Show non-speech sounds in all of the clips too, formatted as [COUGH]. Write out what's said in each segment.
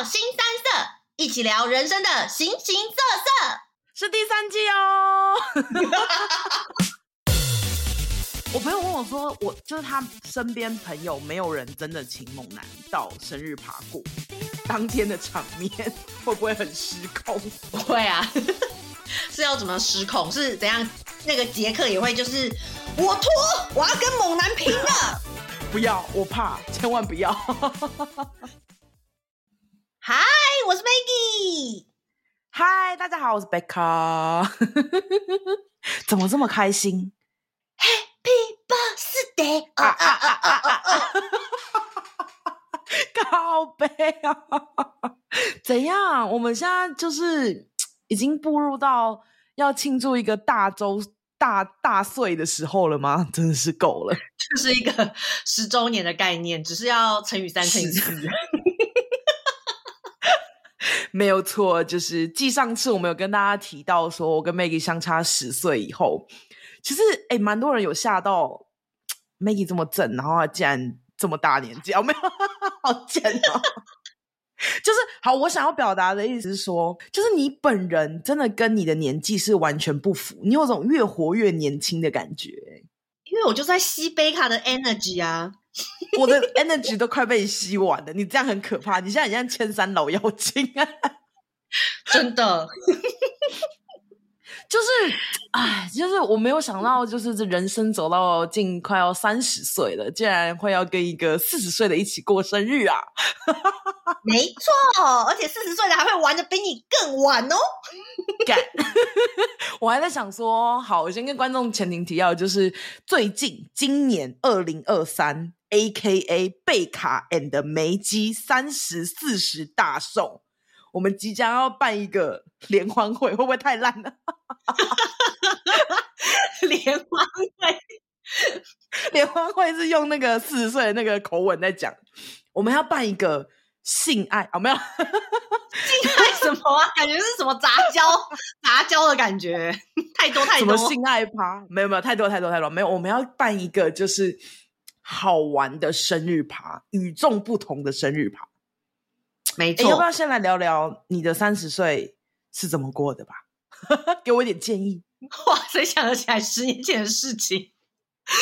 到腥膻色，一起聊人生的形形色色，是第三季哦。[LAUGHS] 我朋友问我说，我就是他身边朋友没有人真的请猛男到生日趴过，当天的场面会不会很失控？不会啊，[LAUGHS] 是要怎么失控？是怎样？那个杰克也会就是我脱，我要跟猛男拼了。[LAUGHS] 不要，我怕，千万不要。嗨，我是 Maggie。嗨，大家好，我是 Becca。[LAUGHS] 怎么这么开心？Happy birthday！[LAUGHS] 啊啊啊！怎样？我们现在就是已经步入到要庆祝一个大周。大大岁的时候了吗？真的是够了，这是一个十周年的概念，只是要乘以三乘以四。[LAUGHS] 没有错，就是继上次我们有跟大家提到说，我跟 Maggie 相差十岁以后，其实哎，蛮多人有吓到 Maggie 这么正，然后他竟然这么大年纪，哦，没有，[LAUGHS] 好贱哦。[LAUGHS] 就是好，我想要表达的意思是说，就是你本人真的跟你的年纪是完全不符，你有种越活越年轻的感觉。因为我就在吸贝卡的 energy 啊，[LAUGHS] 我的 energy 都快被你吸完了，你这样很可怕，你现在很像千山老妖精啊，[LAUGHS] 真的。[LAUGHS] 就是，哎，就是我没有想到，就是这人生走到近快要三十岁了，竟然会要跟一个四十岁的一起过生日啊！没错，而且四十岁的还会玩的比你更晚哦。干，我还在想说，好，我先跟观众前庭提要，就是最近今年二零二三，AKA 贝卡 and 梅基三十四十大寿。我们即将要办一个联欢会，会不会太烂了？[LAUGHS] 联欢会，联欢会是用那个四十岁的那个口吻在讲。我们要办一个性爱，啊、哦、没有？性爱什么啊？感觉是什么杂交杂交的感觉，太多太多。什么性爱趴？没有没有，太多太多太多。没有，我们要办一个就是好玩的生日趴，与众不同的生日趴。没错，要不要先来聊聊你的三十岁是怎么过的吧？[LAUGHS] 给我一点建议。哇，谁想得起来十年前的事情？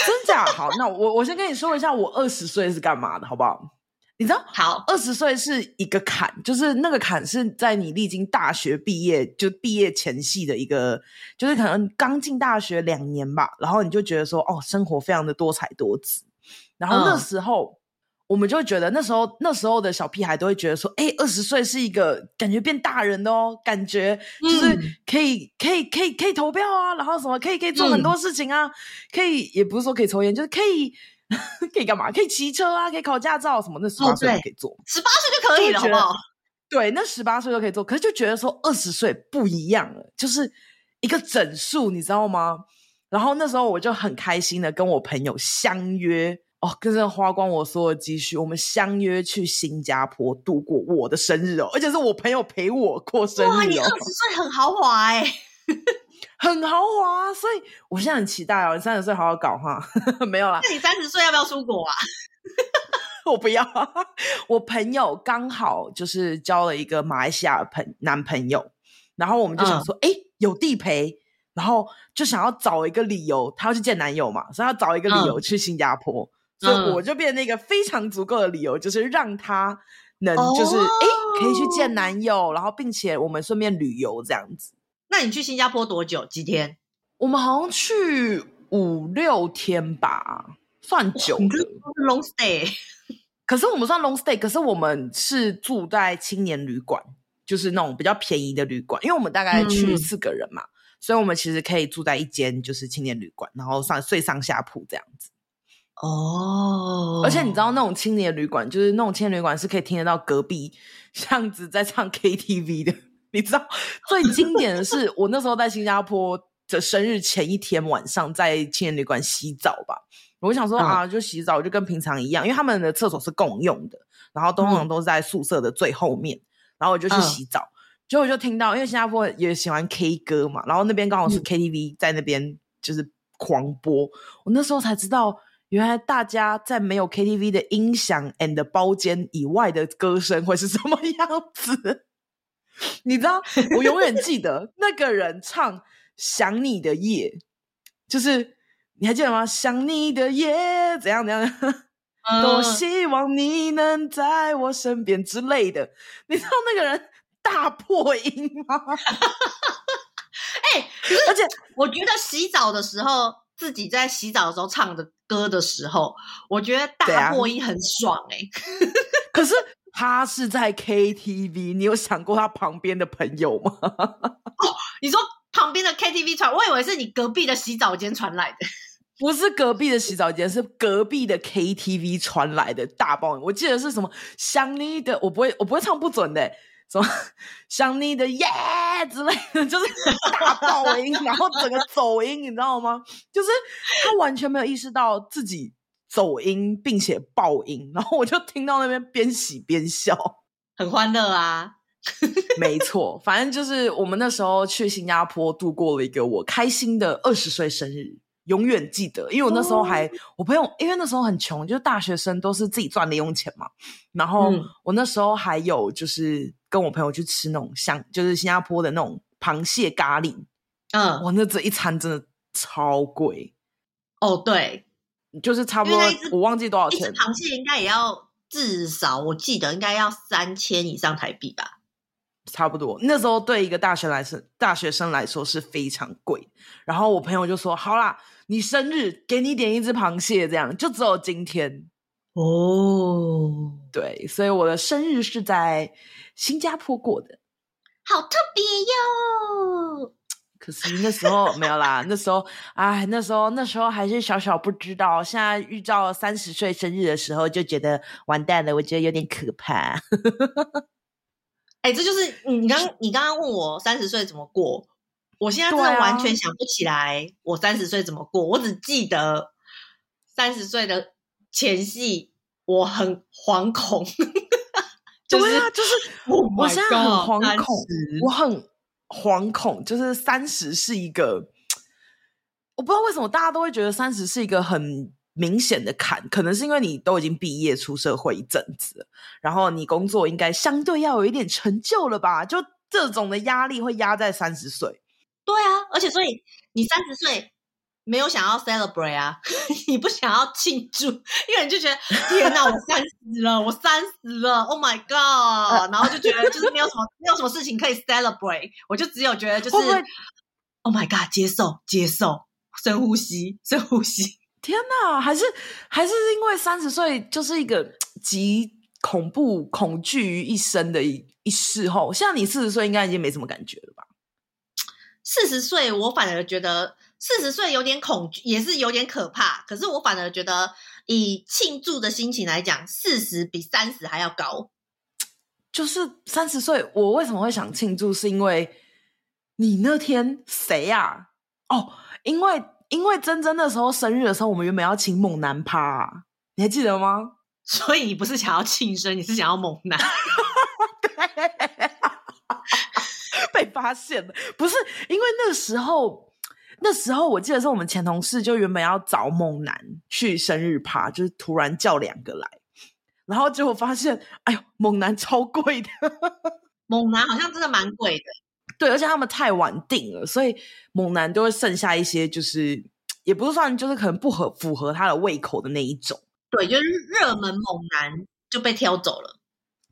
真假？好，那我我先跟你说一下，我二十岁是干嘛的，好不好？你知道，好，二十岁是一个坎，就是那个坎是在你历经大学毕业，就毕业前夕的一个，就是可能刚进大学两年吧，然后你就觉得说，哦，生活非常的多彩多姿，然后那时候。嗯我们就会觉得那时候那时候的小屁孩都会觉得说，哎，二十岁是一个感觉变大人的哦，感觉就是可以、嗯、可以可以可以投票啊，然后什么可以可以做很多事情啊，嗯、可以也不是说可以抽烟，就是可以 [LAUGHS] 可以干嘛？可以骑车啊，可以考驾照什么？那十八岁就可以做，十八岁就可以了，好不好？对，那十八岁就可以做，可是就觉得说二十岁不一样了，就是一个整数，你知道吗？然后那时候我就很开心的跟我朋友相约。哦，跟着花光我所有的积蓄，我们相约去新加坡度过我的生日哦，而且是我朋友陪我过生日哦。哇，你二十岁很豪华哎，很豪华，[LAUGHS] 所以我现在很期待哦。你三十岁好好搞哈，[LAUGHS] 没有啦。那你三十岁要不要出国啊？[LAUGHS] 我不要，我朋友刚好就是交了一个马来西亚朋男朋友，然后我们就想说，哎、嗯，有地陪，然后就想要找一个理由，他要去见男友嘛，所以要找一个理由去新加坡。嗯所以我就变成一个非常足够的理由，嗯、就是让他能就是哎、哦，可以去见男友，然后并且我们顺便旅游这样子。那你去新加坡多久？几天？我们好像去五六天吧，算久的。long stay。[LAUGHS] 可是我们算 long stay，可是我们是住在青年旅馆，就是那种比较便宜的旅馆，因为我们大概去四个人嘛，嗯、所以我们其实可以住在一间就是青年旅馆，然后算睡上下铺这样子。哦，而且你知道那种青年旅馆，就是那种青年旅馆是可以听得到隔壁巷子在唱 KTV 的。你知道最经典的是，我那时候在新加坡的生日前一天晚上，在青年旅馆洗澡吧。我想说啊，就洗澡就跟平常一样，因为他们的厕所是共用的，然后通常都是在宿舍的最后面。然后我就去洗澡，结果我就听到，因为新加坡也喜欢 K 歌嘛，然后那边刚好是 KTV 在那边就是狂播。我那时候才知道。原来大家在没有 KTV 的音响 and 包间以外的歌声会是什么样子？[LAUGHS] 你知道，我永远记得那个人唱《想你的夜》，就是你还记得吗？想你的夜怎样怎样？多希望你能在我身边之类的。你知道那个人大破音吗？[LAUGHS] 哎、欸，而且我觉得洗澡的时候，自己在洗澡的时候唱的歌的时候，我觉得大破音很爽哎、[LAUGHS] 欸。[LAUGHS] 可是他是在 KTV，你有想过他旁边的朋友吗？哦，你说旁边的 KTV 传，我以为是你隔壁的洗澡间传来的。[LAUGHS] 不是隔壁的洗澡间，是隔壁的 KTV 传来的大爆音。我记得是什么想你的，我不会，我不会唱不准的、欸。什么想你的耶、之类的，就是大爆音，然后整个走音，你知道吗？就是他完全没有意识到自己走音，并且爆音，然后我就听到那边边洗边笑，很欢乐啊。没错，反正就是我们那时候去新加坡度过了一个我开心的二十岁生日。永远记得，因为我那时候还、哦、我朋友，因为那时候很穷，就是大学生都是自己赚零用钱嘛。然后我那时候还有就是跟我朋友去吃那种像就是新加坡的那种螃蟹咖喱。嗯，哇，那这一餐真的超贵。哦，对，就是差不多，我忘记多少钱。一只螃蟹应该也要至少，我记得应该要三千以上台币吧。差不多，那时候对一个大学来说，大学生来说是非常贵。然后我朋友就说：“好啦，你生日给你点一只螃蟹，这样就只有今天哦。”对，所以我的生日是在新加坡过的，好特别哟。可是那时候没有啦，那时候哎，那时候那时候还是小小不知道。现在遇到三十岁生日的时候，就觉得完蛋了，我觉得有点可怕。[LAUGHS] 哎、欸，这就是你刚你刚刚问我三十岁怎么过，我现在真的完全想不起来我三十岁怎么过，啊、我只记得三十岁的前夕我很惶恐，对啊，就是我现在很惶恐，我很惶恐，就是三十是一个，我不知道为什么大家都会觉得三十是一个很。明显的坎，可能是因为你都已经毕业出社会一阵子，然后你工作应该相对要有一点成就了吧？就这种的压力会压在三十岁。对啊，而且所以你三十岁没有想要 celebrate 啊，[LAUGHS] 你不想要庆祝，因为你就觉得天哪，我三十了，我三十了，Oh my god！然后就觉得就是没有什么没有什么事情可以 celebrate，我就只有觉得就是 Oh my god，接受接受，深呼吸深呼吸。天呐，还是还是因为三十岁就是一个集恐怖恐惧于一身的一一事后，像你四十岁应该已经没什么感觉了吧？四十岁我反而觉得四十岁有点恐惧，也是有点可怕。可是我反而觉得以庆祝的心情来讲，四十比三十还要高。就是三十岁，我为什么会想庆祝？是因为你那天谁呀？哦，因为。因为珍珍那时候生日的时候，我们原本要请猛男趴，啊，你还记得吗？[LAUGHS] 所以你不是想要庆生，你是想要猛男。[LAUGHS] 对，被发现了，不是因为那时候，那时候我记得是我们前同事就原本要找猛男去生日趴，就是突然叫两个来，然后结果发现，哎呦，猛男超贵的，猛男好像真的蛮贵的。[LAUGHS] 对，而且他们太晚定了，所以猛男都会剩下一些，就是也不是算，就是可能不合符合他的胃口的那一种。对，就是热门猛男就被挑走了，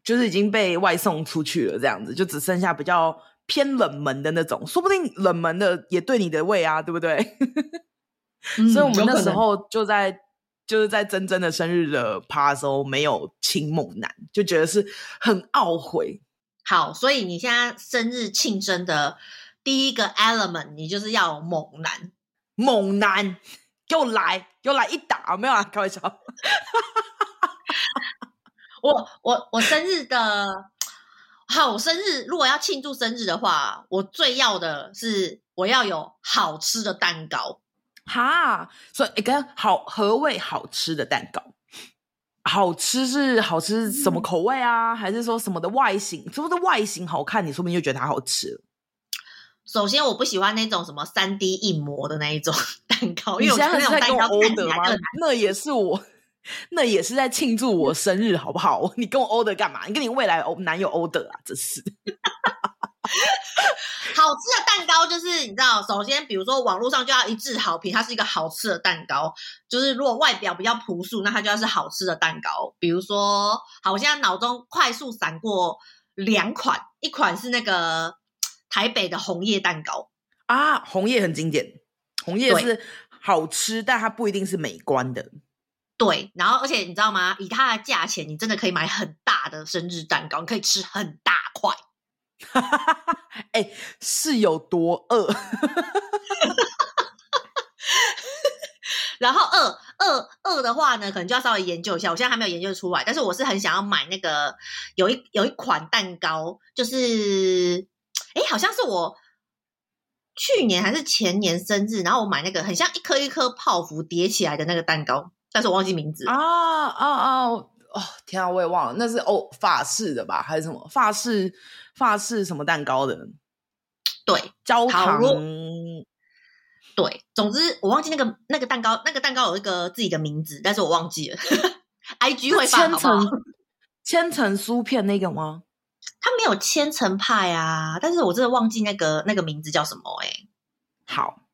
就是已经被外送出去了，这样子就只剩下比较偏冷门的那种，说不定冷门的也对你的胃啊，对不对？[LAUGHS] 嗯、所以我们那时候就在就是在真真的生日的趴的时候没有请猛男，就觉得是很懊悔。好，所以你现在生日庆生的第一个 element，你就是要猛男，猛男，给我来，给我来一打，没有啊，开玩笑。[LAUGHS] 我我我生日的，好，我生日如果要庆祝生日的话，我最要的是我要有好吃的蛋糕。哈，所以一个好何谓好吃的蛋糕？好吃是好吃什么口味啊？嗯、还是说什么的外形？什么的外形好看，你说不定就觉得它好吃。首先我不喜欢那种什么三 D 硬模的那一种 [LAUGHS] 蛋糕，你因为我觉得那种蛋糕看起来？那也是我，那也是在庆祝我生日，好不好？你跟我 order 干嘛？你跟你未来男友 order 啊？真是。[LAUGHS] 好吃的蛋糕就是你知道，首先比如说网络上就要一致好评，它是一个好吃的蛋糕。就是如果外表比较朴素，那它就要是好吃的蛋糕。比如说，好，我现在脑中快速闪过两款，一款是那个台北的红叶蛋糕啊，红叶很经典，红叶是好吃，但它不一定是美观的。对，然后而且你知道吗？以它的价钱，你真的可以买很大的生日蛋糕，你可以吃很大块。哈哈哈哈哎，是有多饿？[LAUGHS] 然后饿饿饿的话呢，可能就要稍微研究一下。我现在还没有研究出来，但是我是很想要买那个有一有一款蛋糕，就是哎，好像是我去年还是前年生日，然后我买那个很像一颗一颗泡芙叠起来的那个蛋糕，但是我忘记名字啊啊啊！哦，天啊，我也忘了，那是哦法式的吧，还是什么法式？法式什么蛋糕的？对，焦糖。对，总之我忘记那个那个蛋糕，那个蛋糕有一个自己的名字，但是我忘记了。[LAUGHS] IG 会发好不好？千层酥片那个吗？它没有千层派啊，但是我真的忘记那个那个名字叫什么哎、欸。好，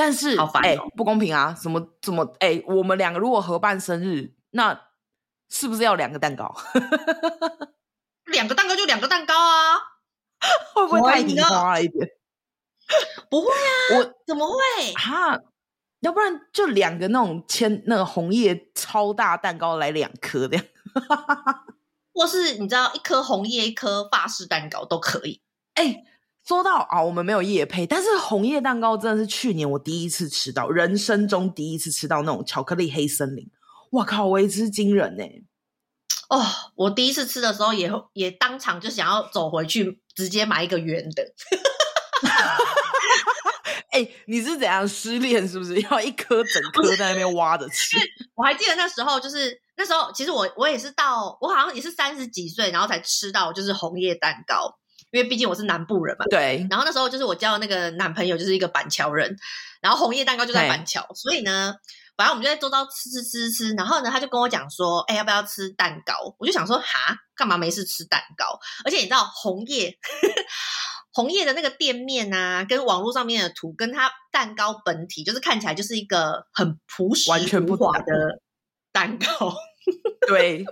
但是好烦、哦欸、不公平啊！什么怎么哎、欸？我们两个如果合办生日，那是不是要两个蛋糕？[LAUGHS] 两个蛋糕就两个蛋糕啊，会不会太平花了一点？不会啊，我怎么会啊？要不然就两个那种千那个红叶超大蛋糕来两颗这样，[LAUGHS] 或是你知道一颗红叶一颗法式蛋糕都可以。哎、欸，说到啊，我们没有夜配，但是红叶蛋糕真的是去年我第一次吃到，人生中第一次吃到那种巧克力黑森林，哇靠，为之惊人呢、欸！哦，我第一次吃的时候也也当场就想要走回去，直接买一个圆的。[LAUGHS] 哎、欸，你是怎样失恋？是不是要一颗整颗在那边挖着吃？我还记得那时候，就是那时候，其实我我也是到我好像也是三十几岁，然后才吃到就是红叶蛋糕，因为毕竟我是南部人嘛。对。然后那时候就是我交的那个男朋友就是一个板桥人，然后红叶蛋糕就在板桥，所以呢。反正我们就在周遭吃吃吃吃，然后呢，他就跟我讲说：“哎、欸，要不要吃蛋糕？”我就想说：“哈，干嘛没事吃蛋糕？而且你知道红叶，[LAUGHS] 红叶的那个店面啊，跟网络上面的图，跟它蛋糕本体，就是看起来就是一个很朴实、完全不同的蛋糕。[LAUGHS] 对，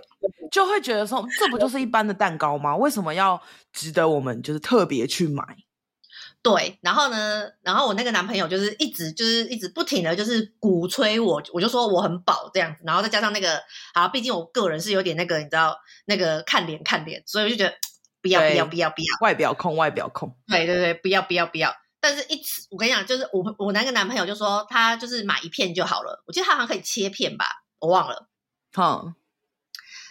就会觉得说，这不就是一般的蛋糕吗？为什么要值得我们就是特别去买？”对，然后呢，然后我那个男朋友就是一直就是一直不停的就是鼓吹我，我就说我很饱这样子，然后再加上那个，啊，毕竟我个人是有点那个，你知道那个看脸看脸，所以我就觉得不要不要不要不要，外表控外表控，对对对，不要不要不要。但是一吃，我跟你讲，就是我我那个男朋友就说他就是买一片就好了，我记得他好像可以切片吧，我忘了，好，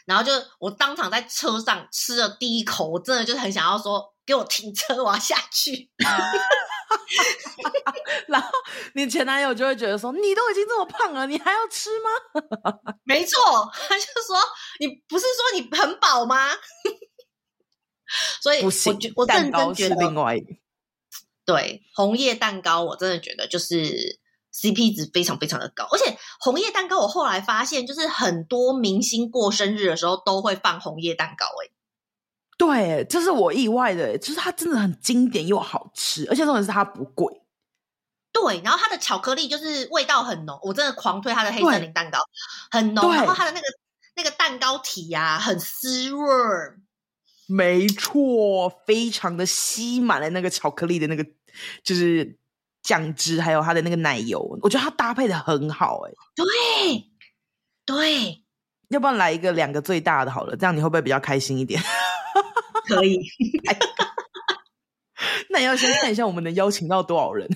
然后就我当场在车上吃了第一口，我真的就是很想要说。给我停车，我要下去。[LAUGHS] 然后你前男友就会觉得说：“你都已经这么胖了，你还要吃吗？” [LAUGHS] 没错，他就说：“你不是说你很饱吗？” [LAUGHS] 所以我，不行，我我蛋糕是另外一个。对，红叶蛋糕，我真的觉得就是 CP 值非常非常的高。而且红叶蛋糕，我后来发现，就是很多明星过生日的时候都会放红叶蛋糕。哎。对，这是我意外的，就是它真的很经典又好吃，而且重点是它不贵。对，然后它的巧克力就是味道很浓，我真的狂推它的黑森林蛋糕，很浓。然后它的那个那个蛋糕体呀、啊，很湿润。没错，非常的吸满了那个巧克力的那个就是酱汁，还有它的那个奶油，我觉得它搭配的很好。哎，对对，要不然来一个两个最大的好了，这样你会不会比较开心一点？[LAUGHS] 可以，那你要先看一下我们能邀请到多少人。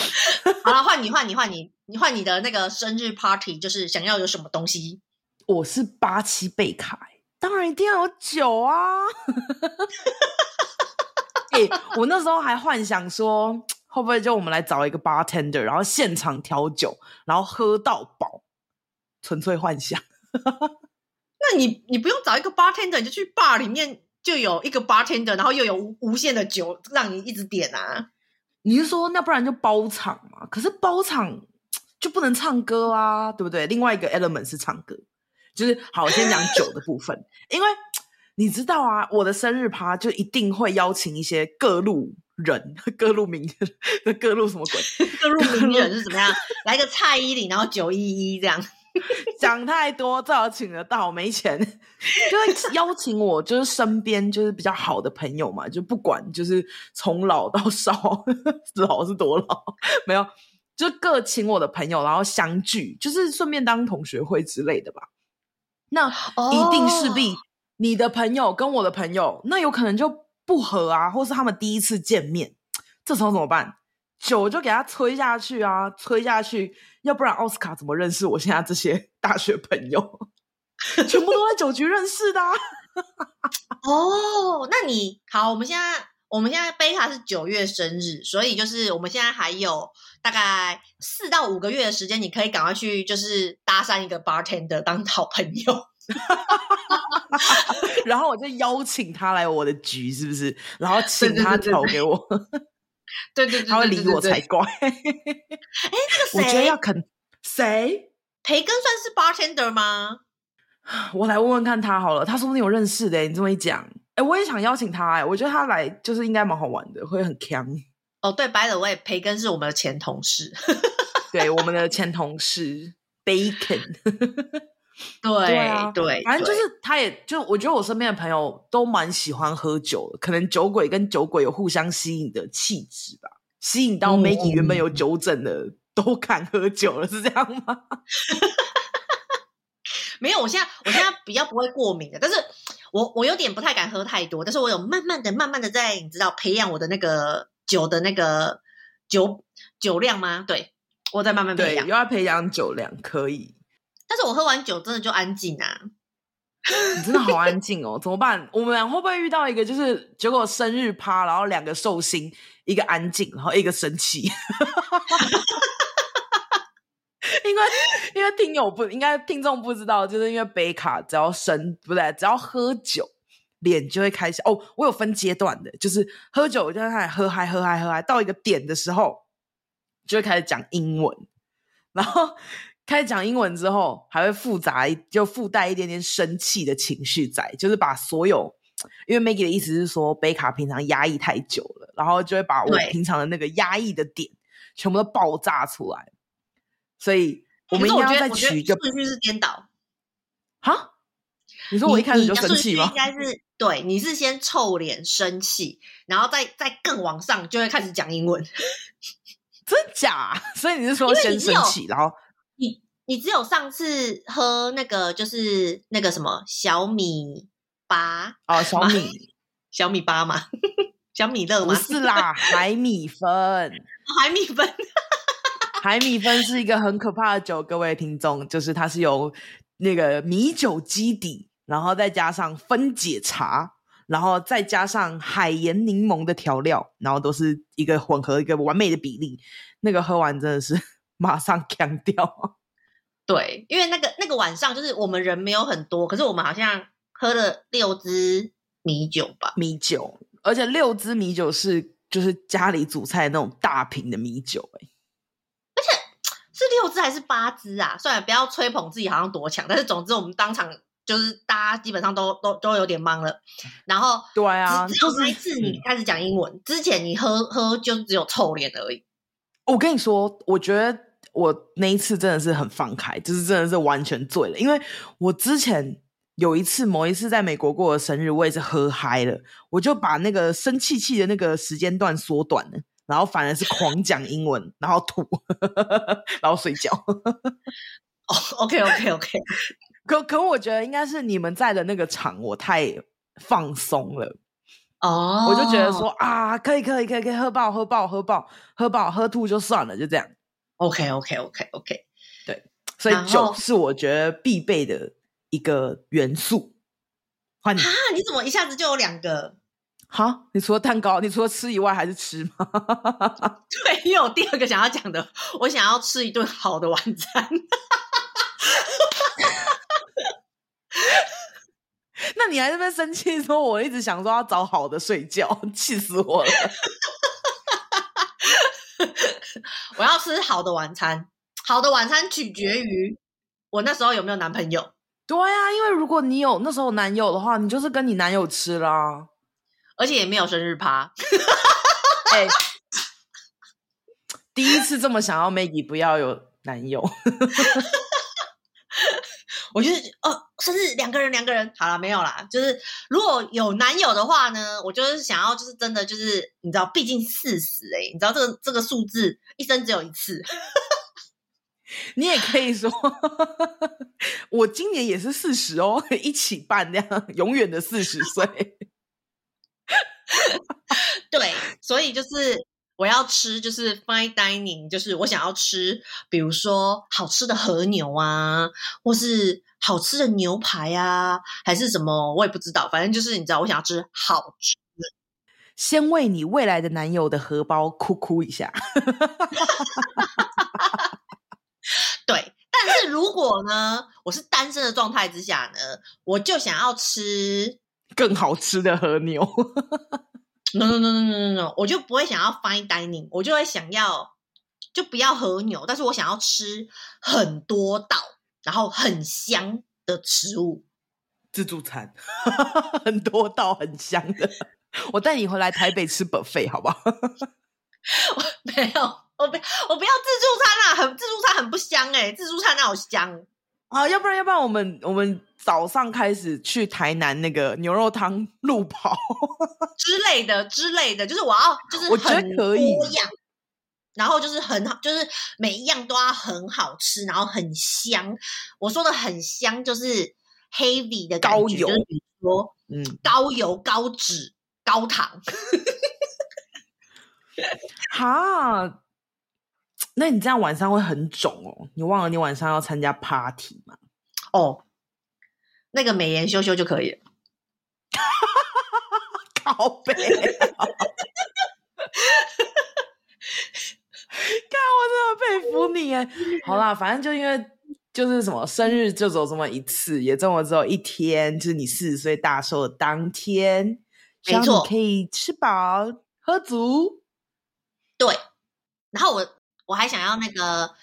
[LAUGHS] 好了，换你，换你，换你，你换你的那个生日 party，就是想要有什么东西？我是八七贝卡，当然一定要有酒啊！哎、[LAUGHS] 欸，我那时候还幻想说，会不会就我们来找一个 bartender，然后现场调酒，然后喝到饱，纯粹幻想。[LAUGHS] 那你你不用找一个 bartender，你就去 bar 里面。就有一个 bartender，然后又有无限的酒让你一直点啊！你是说那不然就包场嘛？可是包场就不能唱歌啊，对不对？另外一个 element 是唱歌，就是好，我先讲酒的部分，[LAUGHS] 因为你知道啊，我的生日趴就一定会邀请一些各路人、[LAUGHS] 各路名人、各路什么鬼？[LAUGHS] 各路名人是怎么样？[LAUGHS] 来个蔡依林，然后九一一这样。讲太多，最好请得到，没钱就会邀请我，就是身边就是比较好的朋友嘛，就不管就是从老到少，老是多老，没有，就各请我的朋友，然后相聚，就是顺便当同学会之类的吧。那一定势必你的朋友跟我的朋友，那有可能就不合啊，或是他们第一次见面，[TSK] 这时候怎么办？酒就给他吹下去啊，吹下去，要不然奥斯卡怎么认识我现在这些大学朋友？[LAUGHS] 全部都在酒局认识的啊。[LAUGHS] 哦，那你好，我们现在我们现在贝卡是九月生日，所以就是我们现在还有大概四到五个月的时间，你可以赶快去就是搭讪一个 bartender 当好朋友，[LAUGHS] 然后我就邀请他来我的局，是不是？然后请他投给我。对对对，他会理我才怪。哎，那个谁？[LAUGHS] 我觉得要肯谁？培根算是 bartender 吗？[SIGHS] 我来问问看他好了。他说不定有认识的。你这么一讲，哎，我也想邀请他。哎，我觉得他来就是应该蛮好玩的，会很强。哦，对，by the way，培根是我们的前同事。[LAUGHS] 对，我们的前同事 Bacon。[LAUGHS] 对对啊，对，反正就是，他也就我觉得我身边的朋友都蛮喜欢喝酒的，可能酒鬼跟酒鬼有互相吸引的气质吧，吸引到 Maggie 原本有酒疹的、嗯、都敢喝酒了，是这样吗？[LAUGHS] 没有，我现在我现在比较不会过敏的，但是我我有点不太敢喝太多，但是我有慢慢的、慢慢的在你知道培养我的那个酒的那个酒酒量吗？对，我在慢慢培养，又要培养酒量，可以。但是我喝完酒真的就安静啊！你真的好安静哦，怎么办？我们俩会不会遇到一个就是结果生日趴，然后两个寿星，一个安静，然后一个生气？[LAUGHS] 因为因为听友不应该听众不知道，就是因为贝卡只要生不对，只要喝酒脸就会开心哦。我有分阶段的，就是喝酒就开始喝嗨喝嗨喝嗨，到一个点的时候就会开始讲英文，然后。开始讲英文之后，还会复杂，就附带一点点生气的情绪在，就是把所有，因为 Maggie 的意思是说，贝卡平常压抑太久了，然后就会把我平常的那个压抑的点全部都爆炸出来。所以我们应该要再取一个顺序是颠倒。哈？你说我一开始就生气吗？应该是对，你是先臭脸生气，然后再再更往上就会开始讲英文。[LAUGHS] 真假？所以你是说先生气，然后？你你只有上次喝那个就是那个什么小米八哦，小米 [LAUGHS] 小米八嘛，[LAUGHS] 小米乐吗？不是啦，海米粉，[LAUGHS] 海米粉，海米粉是一个很可怕的酒，各位听众，就是它是由那个米酒基底，然后再加上分解茶，然后再加上海盐柠檬的调料，然后都是一个混合一个完美的比例，那个喝完真的是。马上强掉，[LAUGHS] 对，因为那个那个晚上就是我们人没有很多，可是我们好像喝了六支米酒吧，米酒，而且六支米酒是就是家里煮菜那种大瓶的米酒，欸，而且是六支还是八支啊？算了，不要吹捧自己好像多强，但是总之我们当场就是大家基本上都都都有点懵了，然后对啊，只有那一次你开始讲英文，之前你喝喝就只有臭脸而已。我跟你说，我觉得。我那一次真的是很放开，就是真的是完全醉了。因为我之前有一次，某一次在美国过的生日，我也是喝嗨了，我就把那个生气气的那个时间段缩短了，然后反而是狂讲英文，然后吐，然后睡觉。哦、oh，OK OK OK，可可我觉得应该是你们在的那个场，我太放松了哦，oh. 我就觉得说啊，可以可以可以可以喝爆喝爆喝爆喝爆喝吐就算了，就这样。OK，OK，OK，OK，对，所以酒是我觉得必备的一个元素。换你，你怎么一下子就有两个？好，你除了蛋糕，你除了吃以外还是吃吗？[LAUGHS] 对，因为我第二个想要讲的，我想要吃一顿好的晚餐。[LAUGHS] 那你还在生气说，我一直想说要找好的睡觉，气死我了。[LAUGHS] 我要吃好的晚餐，好的晚餐取决于我那时候有没有男朋友。对啊，因为如果你有那时候男友的话，你就是跟你男友吃啦，而且也没有生日趴。[LAUGHS] 哎、欸，第一次这么想要 Maggie 不要有男友。[LAUGHS] 我就是哦，生日两个人，两个人好了，没有啦。就是如果有男友的话呢，我就是想要，就是真的，就是你知道，毕竟四十哎，你知道这个这个数字一生只有一次。[LAUGHS] 你也可以说，[LAUGHS] 我今年也是四十哦，一起办那样永远的四十岁。[LAUGHS] 对，所以就是我要吃，就是 fine dining，就是我想要吃，比如说好吃的和牛啊，或是好吃的牛排啊，还是什么，我也不知道。反正就是你知道，我想要吃好吃的。先为你未来的男友的荷包哭哭一下。[LAUGHS] 对，但是如果呢，我是单身的状态之下呢，我就想要吃更好吃的和牛。[LAUGHS] No no no no no no 我就不会想要 fine dining，我就会想要就不要和牛，但是我想要吃很多道，然后很香的食物，自助餐，[LAUGHS] 很多道很香的，[LAUGHS] 我带你回来台北吃 buffet 好不好？我 [LAUGHS] 没有，我不我不要自助餐啊，很自助餐很不香哎、欸，自助餐那好香？啊，要不然要不然我们我们早上开始去台南那个牛肉汤路跑 [LAUGHS] 之类的之类的，就是我要就是很我觉得可以，然后就是很好，就是每一样都要很好吃，然后很香。我说的很香，就是 heavy 的高油，就是比如说嗯，高油、高脂、高糖。[LAUGHS] 哈。那你这样晚上会很肿哦？你忘了你晚上要参加 party 吗？哦，那个美颜修修就可以了。[LAUGHS] 靠北、啊，[LAUGHS] 看我真的佩服你哎！好啦，反正就因为就是什么生日就走这么一次，也这么只有一天，就是你四十岁大寿的当天，没错，可以吃饱喝足。对，然后我。我还想要那个，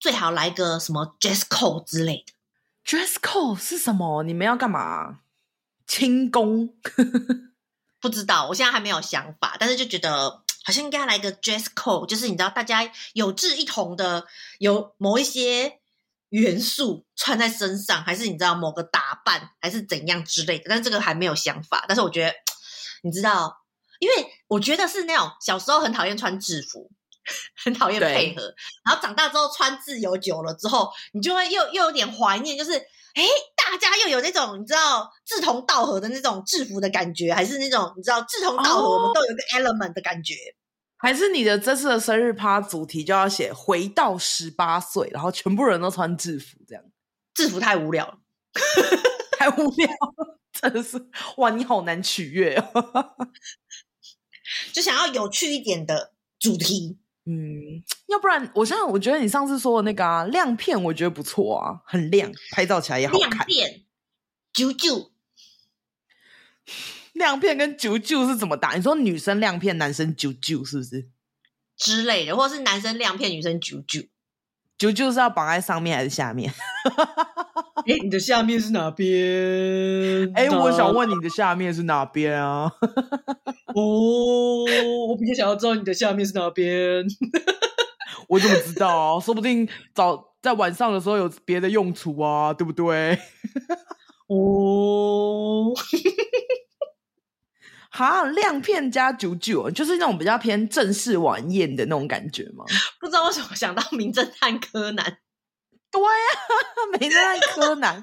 最好来个什么 dress code 之类的。dress code 是什么？你们要干嘛？轻功？[LAUGHS] 不知道，我现在还没有想法，但是就觉得好像应该来个 dress code，就是你知道大家有志一同的，有某一些元素穿在身上，还是你知道某个打扮，还是怎样之类的。但是这个还没有想法，但是我觉得你知道，因为我觉得是那种小时候很讨厌穿制服。很讨厌配合，然后长大之后穿自由久了之后，你就会又又有点怀念，就是哎，大家又有那种你知道志同道合的那种制服的感觉，还是那种你知道志同道合，我们都有一个 element 的感觉，哦、还是你的这次的生日趴主题就要写回到十八岁，然后全部人都穿制服这样，制服太无聊了，[LAUGHS] 太无聊了，真的是哇，你好难取悦哦，[LAUGHS] 就想要有趣一点的主题。嗯，要不然我现在我觉得你上次说的那个啊亮片，我觉得不错啊，很亮，拍照起来也好看。亮片，啾啾，亮片跟啾啾是怎么打？你说女生亮片，男生啾啾是不是之类的，或者是男生亮片，女生啾啾？啾啾是要绑在上面还是下面？[LAUGHS] 哎，你的下面是哪边？哎，我想问你的下面是哪边啊？[LAUGHS] 哦，我比较想要知道你的下面是哪边。[LAUGHS] 我怎么知道啊？说不定早在晚上的时候有别的用处啊，对不对？哦，哈，亮片加九九，就是那种比较偏正式晚宴的那种感觉吗？不知道为什么想到《名侦探柯南》。对呀、啊，[LAUGHS] 名侦探柯南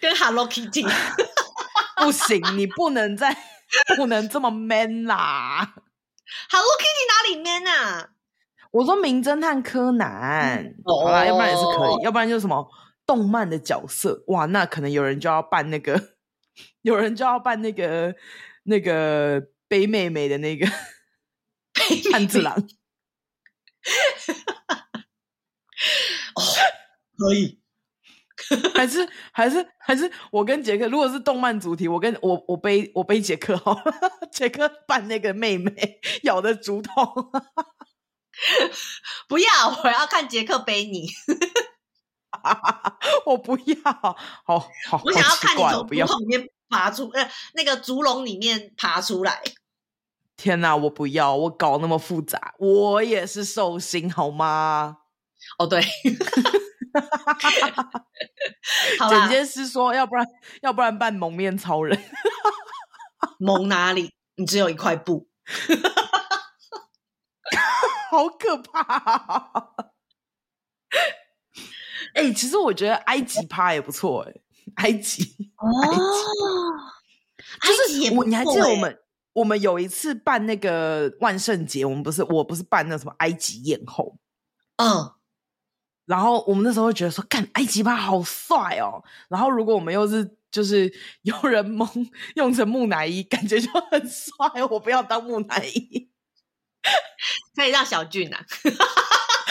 跟 Hello Kitty。不行，你不能再 [LAUGHS] 不能这么 man 啦！Hello Kitty 哪里 man 啊？我说名侦探柯南，嗯、好啦，要不然也是可以，要不然就是什么动漫的角色哇，那可能有人就要扮那个，有人就要扮那个那个悲妹妹的那个炭治郎。哦，可以。[LAUGHS] 还是还是还是我跟杰克，如果是动漫主题，我跟我我背我背杰克好了，[LAUGHS] 杰克扮那个妹妹咬的竹筒，[LAUGHS] 不要，我要看杰克背你，我不要，好好，我想要看你从竹筒里面爬出，呃，那个竹笼里面爬出来。天哪，我不要，我搞那么复杂，我也是寿星好吗？哦，对。剪接师说：“要不然，要不然扮蒙面超人。蒙哪里？你只有一块布，[LAUGHS] 好可怕！哎、欸，其实我觉得埃及趴也不错，哎，埃及哦，埃及就是我，你还记得我们我们有一次办那个万圣节，我们不是我不是办那什么埃及艳后，嗯。”然后我们那时候会觉得说，干埃及吧好帅哦。然后如果我们又是就是有人蒙用成木乃伊，感觉就很帅。我不要当木乃伊，[LAUGHS] 可以让小俊啊。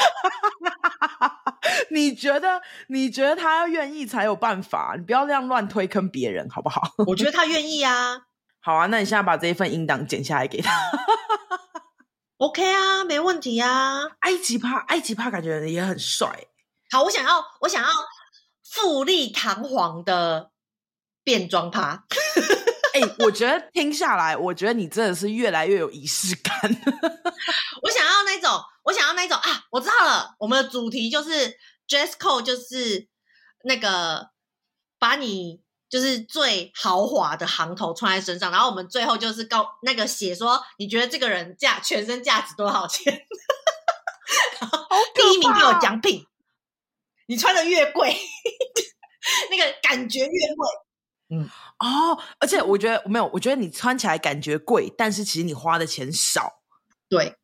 [LAUGHS] 你觉得？你觉得他要愿意才有办法？你不要这样乱推坑别人，好不好？[LAUGHS] 我觉得他愿意啊。好啊，那你现在把这一份音档剪下来给他。OK 啊，没问题啊。埃及帕，埃及帕感觉也很帅。好，我想要，我想要富丽堂皇的变装趴。[LAUGHS] 哎、欸，我觉得听下来，我觉得你真的是越来越有仪式感。[LAUGHS] 我想要那种，我想要那种啊！我知道了，我们的主题就是 dress code，就是那个把你。就是最豪华的行头穿在身上，然后我们最后就是告那个写说，你觉得这个人价全身价值多少钱？[LAUGHS] 第一名就有奖品，你穿的越贵，[LAUGHS] 那个感觉越贵。嗯，哦，而且我觉得没有，我觉得你穿起来感觉贵，但是其实你花的钱少。对，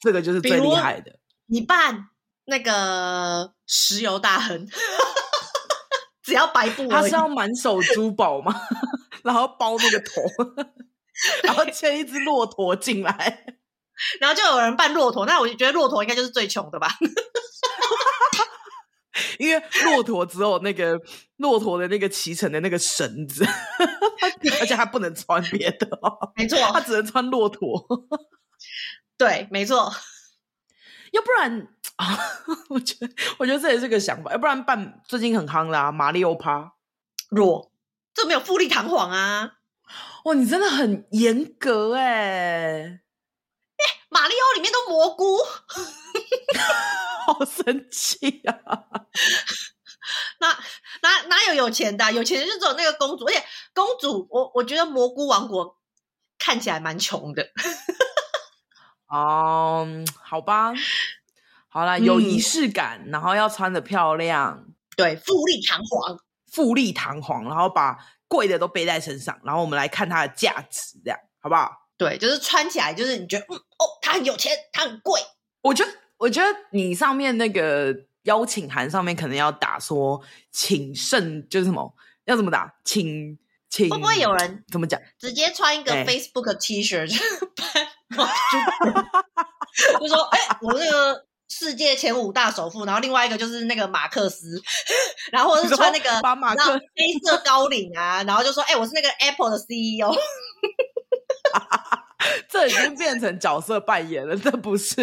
这个就是最厉害的。你扮那个石油大亨。[LAUGHS] 只要白布，他是要满手珠宝吗？[LAUGHS] 然后包那个头，[LAUGHS] 然后牵一只骆驼进来，然后就有人扮骆驼。那我就觉得骆驼应该就是最穷的吧，因为骆驼只有那个骆驼的那个骑乘的那个绳子，而且他不能穿别的哦。没错，他只能穿骆驼。对，没错。要不然啊，我觉得，我觉得这也是个想法。要不然办最近很夯啦，马里奥趴，弱，这没有富丽堂皇啊！哇，你真的很严格哎！哎，马里奥里面都蘑菇，[LAUGHS] 好生气啊！哪哪哪有有钱的？有钱的就只有那个公主，而且公主，我我觉得蘑菇王国看起来蛮穷的。哦，um, 好吧，好啦，有仪式感，嗯、然后要穿的漂亮，对，富丽堂皇，富丽堂皇，然后把贵的都背在身上，然后我们来看它的价值，这样好不好？对，就是穿起来，就是你觉得，嗯，哦，他很有钱，他很贵。我觉得，我觉得你上面那个邀请函上面可能要打说，请慎，就是什么，要怎么打，请请。会不会有人怎么讲？直接穿一个 Facebook T 恤 [LAUGHS] 就说：“哎、欸，我那个世界前五大首富，然后另外一个就是那个马克思，[LAUGHS] 然后或者是穿那个把马克黑色高领啊，然后就说：‘哎、欸，我是那个 Apple 的 CEO。[LAUGHS] ’这已经变成角色扮演了，这不是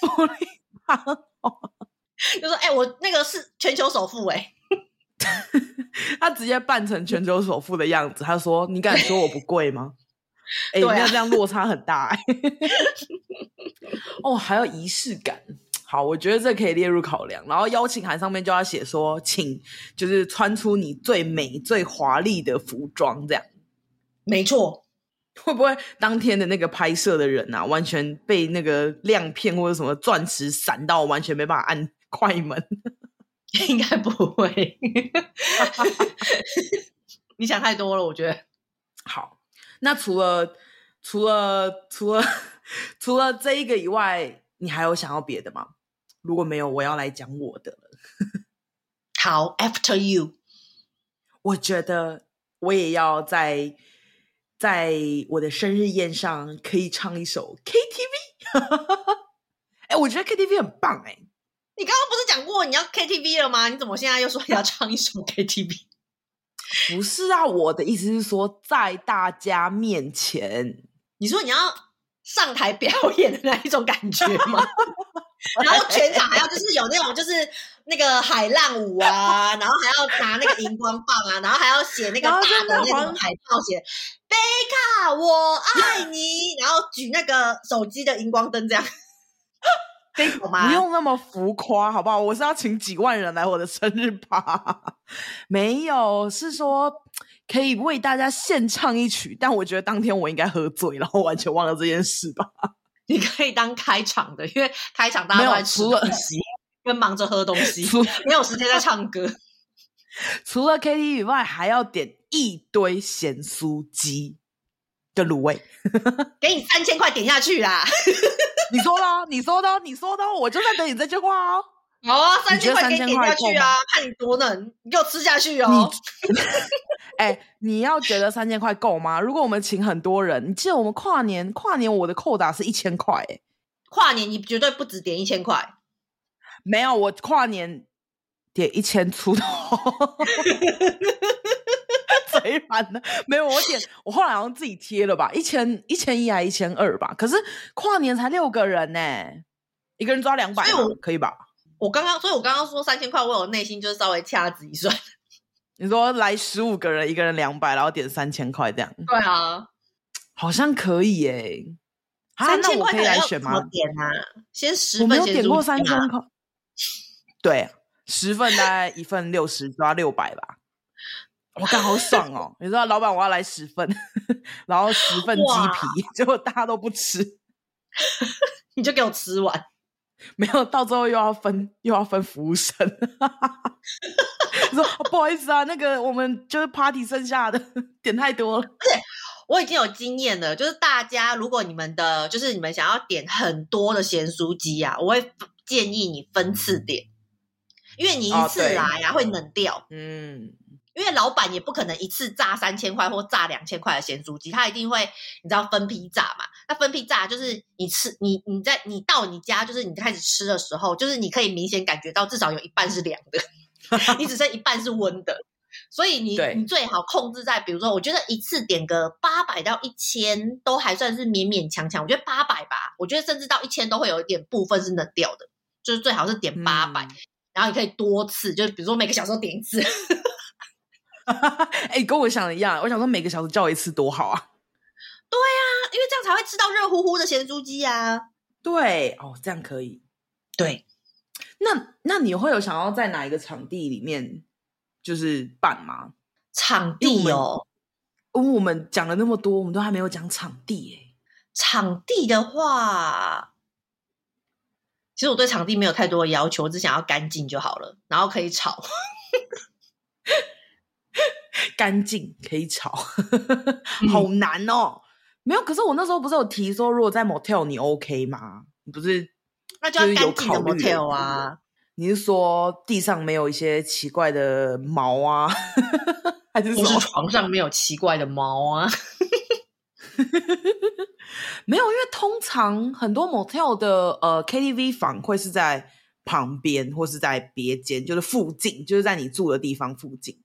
福利吗？[LAUGHS] 就说：‘哎、欸，我那个是全球首富、欸，哎。[LAUGHS] ’他直接扮成全球首富的样子，他说：“你敢说我不贵吗？”哎、欸，那、啊、这样落差很大、欸。哦，还有仪式感。好，我觉得这可以列入考量。然后邀请函上面就要写说，请就是穿出你最美、最华丽的服装，这样。没错。[LAUGHS] 会不会当天的那个拍摄的人啊，完全被那个亮片或者什么钻石闪到，完全没办法按快门？[LAUGHS] 应该不会，[LAUGHS] 你想太多了。我觉得好。那除了除了除了除了这一个以外，你还有想要别的吗？如果没有，我要来讲我的了。好，After you，我觉得我也要在在我的生日宴上可以唱一首 KTV。[LAUGHS] 哎，我觉得 KTV 很棒哎、欸。你刚刚不是讲过你要 KTV 了吗？你怎么现在又说要唱一首 [LAUGHS] KTV？不是啊，我的意思是说，在大家面前，你说你要上台表演的那一种感觉吗？[LAUGHS] 然后全场还要就是有那种就是那个海浪舞啊，[LAUGHS] 然后还要拿那个荧光棒啊，然后还要写那个大的那种海报，写贝卡我爱你，然后举那个手机的荧光灯这样。不用那么浮夸，好不好？我是要请几万人来我的生日趴，[LAUGHS] 没有，是说可以为大家献唱一曲，但我觉得当天我应该喝醉，然后完全忘了这件事吧。[LAUGHS] 你可以当开场的，因为开场大家都在吃东西，跟忙着喝东西，[LAUGHS] 没有时间在唱歌。除了 KTV 以外，还要点一堆咸酥鸡的卤味，[LAUGHS] 给你三千块点下去啦。[LAUGHS] 你说的，你说的，你说的，我就在等你这句话哦。好啊，三千块给你点下去啊，看你多能，你给我吃下去哦。哎、欸，你要觉得三千块够吗？如果我们请很多人，你记得我们跨年，跨年我的扣打是一千块，哎，跨年你绝对不止点一千块。没有，我跨年点一千出头。[LAUGHS] 谁满的？没有，我点，[LAUGHS] 我后来好像自己贴了吧，一千一千一还一千二吧。可是跨年才六个人呢，一个人抓两百，可以吧？我刚刚，所以我刚刚说三千块，我有内心就是稍微掐指一算。你说来十五个人，一个人两百，然后点三千块这样？对啊，好像可以耶。三千块可以来选吗？点啊，先十份，我没有点过三千块。[LAUGHS] 对，十份大概一份六十，抓六百吧。我刚好爽哦！[LAUGHS] 你知道，老板我要来十份，[LAUGHS] 然后十份鸡皮，结果大家都不吃，[LAUGHS] 你就给我吃完。没有，到最后又要分，又要分服务生。说、哦、不好意思啊，那个我们就是 party 剩下的点太多了。而且我已经有经验了，就是大家如果你们的就是你们想要点很多的咸酥鸡啊，我会建议你分次点，因为你一次来呀、啊、会冷掉。嗯。因为老板也不可能一次炸三千块或炸两千块的咸酥鸡，他一定会你知道分批炸嘛？那分批炸就是你吃你你在你到你家就是你开始吃的时候，就是你可以明显感觉到至少有一半是凉的，[LAUGHS] 你只剩一半是温的，所以你你最好控制在比如说，我觉得一次点个八百到一千都还算是勉勉强强，我觉得八百吧，我觉得甚至到一千都会有一点部分是冷掉的，就是最好是点八百、嗯，然后你可以多次，就是比如说每个小时都点一次。[LAUGHS] 哎、欸，跟我想的一样。我想说，每个小时叫一次多好啊！对啊，因为这样才会吃到热乎乎的咸猪鸡啊。对哦，这样可以。对，那那你会有想要在哪一个场地里面就是办吗？场地哦，因为我们讲了那么多，我们都还没有讲场地哎。场地的话，其实我对场地没有太多的要求，我只想要干净就好了，然后可以吵。[LAUGHS] 干净可以炒，好难哦、嗯。没有，可是我那时候不是有提说，如果在 motel 你 OK 吗？你不是那就要干净的 motel 啊？你是说地上没有一些奇怪的毛啊？[LAUGHS] 还是床上没有奇怪的毛啊？[LAUGHS] 没有，因为通常很多 motel 的呃 KTV 房会是在旁边或是在别间，就是附近，就是在你住的地方附近。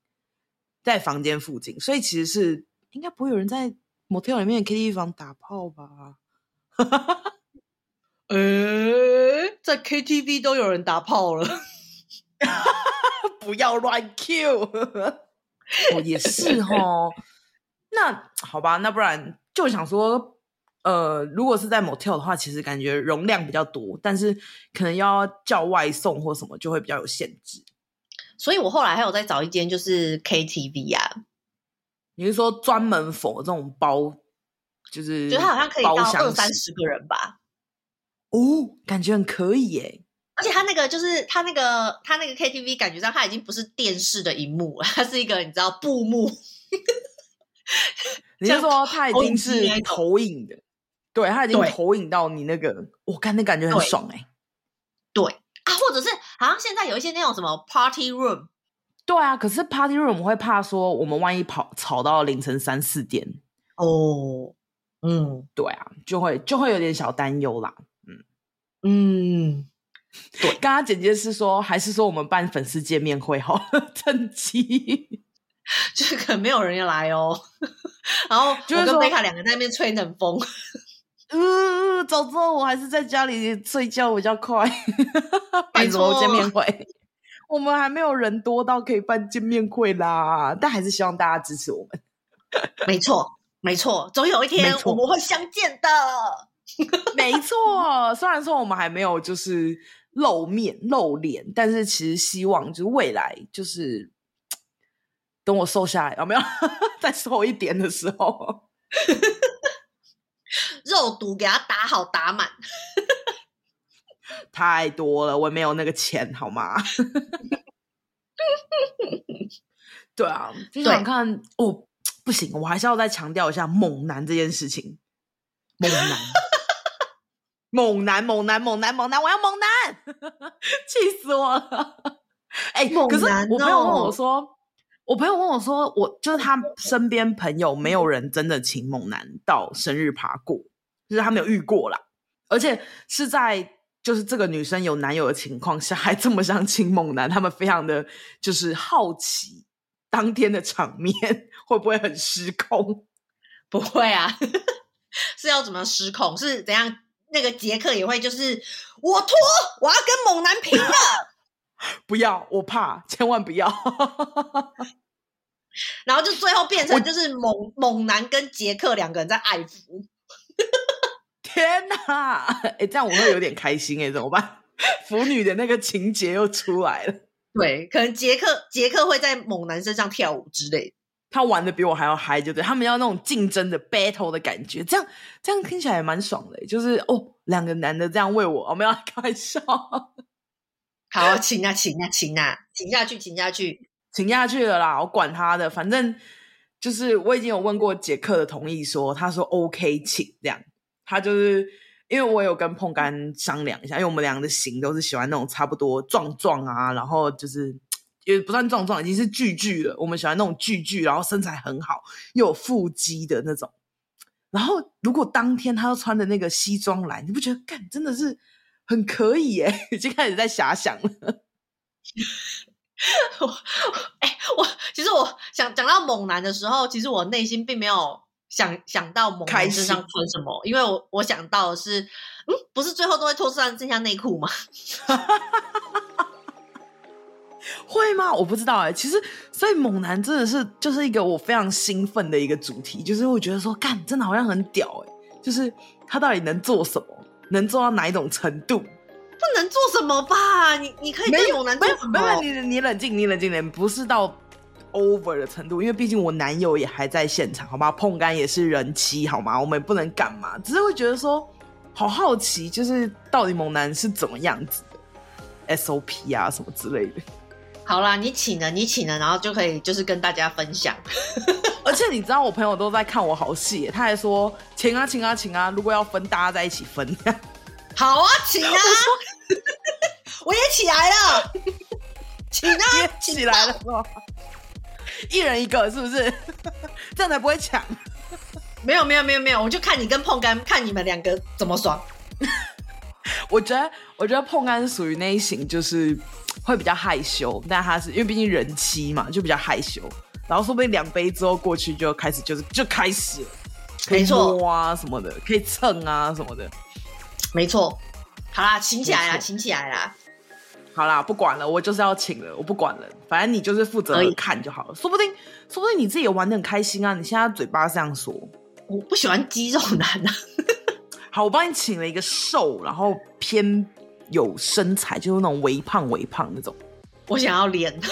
在房间附近，所以其实是应该不会有人在 motel 里面的 KTV 房打炮吧？呃、欸，在 KTV 都有人打炮了，[LAUGHS] 不要乱 Q。[LAUGHS] 哦，也是哦。[LAUGHS] 那好吧，那不然就想说，呃，如果是在 motel 的话，其实感觉容量比较多，但是可能要叫外送或什么，就会比较有限制。所以我后来还有再找一间，就是 KTV 啊。你是说专门 for 这种包，就是觉得它好像可以到二三十个人吧？哦，感觉很可以耶！而且他那个就是他那个他那个 KTV，感觉上他已经不是电视的荧幕了，它是一个你知道布幕。你是说他已经是投影的？对，他已经投影到你那个，我看那感觉很爽哎。对。啊，或者是好像现在有一些那种什么 party room，对啊，可是 party room 我会怕说我们万一跑吵到凌晨三四点哦，嗯，对啊，就会就会有点小担忧啦，嗯。嗯，对，刚刚简介是说，还是说我们办粉丝见面会好，趁机，就是可能没有人要来哦。[LAUGHS] 然后我跟贝卡两个在那边吹冷风。嗯，早知道我还是在家里睡觉比较快。办什么见面会？我们还没有人多到可以办见面会啦，但还是希望大家支持我们。[LAUGHS] 没错，没错，总有一天我们会相见的。[LAUGHS] 没错，虽然说我们还没有就是露面露脸，但是其实希望就是未来就是等我瘦下来，有没有 [LAUGHS] 再瘦一点的时候，肉毒给他打好打满。[LAUGHS] 太多了，我也没有那个钱，好吗？[LAUGHS] 对啊，就想看哦，不行，我还是要再强调一下猛男这件事情。猛男，[LAUGHS] 猛男，猛男，猛男，猛男，我要猛男，气死我了！哎、欸，可是我朋友问我说，我朋友问我说，我就是他身边朋友没有人真的请猛男到生日趴过，就是他没有遇过啦，而且是在。就是这个女生有男友的情况下，还这么想请猛男，他们非常的就是好奇，当天的场面会不会很失控？[LAUGHS] 不会啊，[LAUGHS] 是要怎么失控？是怎样？那个杰克也会就是我脱，我要跟猛男拼了！[LAUGHS] 不要，我怕，千万不要。然后就最后变成就是猛猛男跟杰克两个人在爱抚。天哪！[LAUGHS] 哎，这样我会有点开心哎，怎么办？[LAUGHS] 腐女的那个情节又出来了。对，可能杰克杰克会在猛男身上跳舞之类的。他玩的比我还要嗨，就对。他们要那种竞争的 battle 的感觉，这样这样听起来也蛮爽的。就是哦，两个男的这样为我，我们要开玩笑。[LAUGHS] 好，请啊，请啊，请啊，请下去，请下去，请下去了啦！我管他的，反正就是我已经有问过杰克的同意说，说他说 OK，请这样。他就是因为我有跟碰干商量一下，因为我们俩的型都是喜欢那种差不多壮壮啊，然后就是也不算壮壮，已经是巨巨了。我们喜欢那种巨巨，然后身材很好又有腹肌的那种。然后如果当天他要穿的那个西装来，你不觉得干真的是很可以耶？[LAUGHS] 已经开始在遐想了。[LAUGHS] 我哎、我其实我想讲到猛男的时候，其实我内心并没有。想想到猛男身上穿什么？因为我我想到的是，嗯，不是最后都会脱上剩下内裤吗？[LAUGHS] 会吗？我不知道哎、欸。其实，所以猛男真的是就是一个我非常兴奋的一个主题，就是我觉得说，干，真的好像很屌哎、欸。就是他到底能做什么？能做到哪一种程度？不能做什么吧？你你可以对猛男做什么？你你冷静，你冷静点，不是到。Over 的程度，因为毕竟我男友也还在现场，好吗？碰干也是人妻，好吗？我们也不能干嘛，只是会觉得说，好好奇，就是到底猛男是怎么样子的，SOP 啊什么之类的。好啦，你请了，你请了，然后就可以就是跟大家分享。[LAUGHS] 而且你知道，我朋友都在看我好戏，他还说，请啊，请啊，请啊，如果要分，大家在一起分。[LAUGHS] 好啊，请啊，我，[LAUGHS] 我也起来了，请啊，起来了。一人一个是不是？[LAUGHS] 这样才不会抢。没有没有没有没有，我就看你跟碰干，看你们两个怎么爽。[LAUGHS] 我觉得我觉得碰干是属于那一型，就是 [TSK] 会比较害羞，但他是因为毕竟人妻嘛，就比较害羞。然后说不定两杯之后过去就开始就是就开始了，可以摸啊什么的，可以蹭啊什么的。没错。好啦，请起来啦，请起来啦。好啦，不管了，我就是要请了，我不管了，反正你就是负责看就好了。说不定，说不定你自己也玩的很开心啊！你现在嘴巴这样说，我不喜欢肌肉男啊。[LAUGHS] 好，我帮你请了一个瘦，然后偏有身材，就是那种微胖微胖那种。[LAUGHS] 我想要脸。[LAUGHS]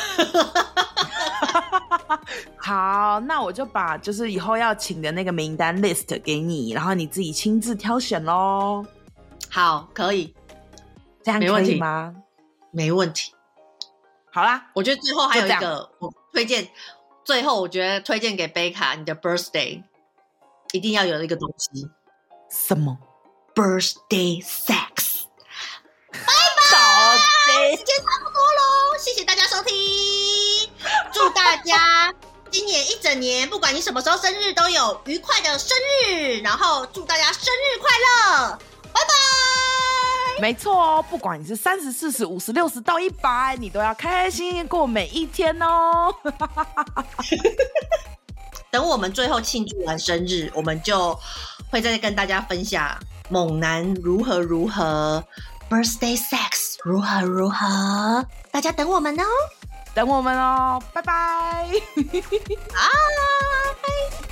好，那我就把就是以后要请的那个名单 list 给你，然后你自己亲自挑选喽。好，可以，这样可以吗？没问题，好啦，我觉得最后还有一个我推荐，最后我觉得推荐给贝卡，你的 birthday 一定要有一个东西，什么？birthday sex。[LAUGHS] 拜拜，时间差不多喽，谢谢大家收听，祝大家 [LAUGHS] 今年一整年，不管你什么时候生日，都有愉快的生日，然后祝大家生日快乐。没错哦，不管你是三十、四十、五十、六十到一百，你都要开开心心过每一天哦。[LAUGHS] 等我们最后庆祝完生日，我们就会再跟大家分享猛男如何如何，birthday sex 如何如何，大家等我们哦，等我们哦，拜拜，啊，[LAUGHS] 拜。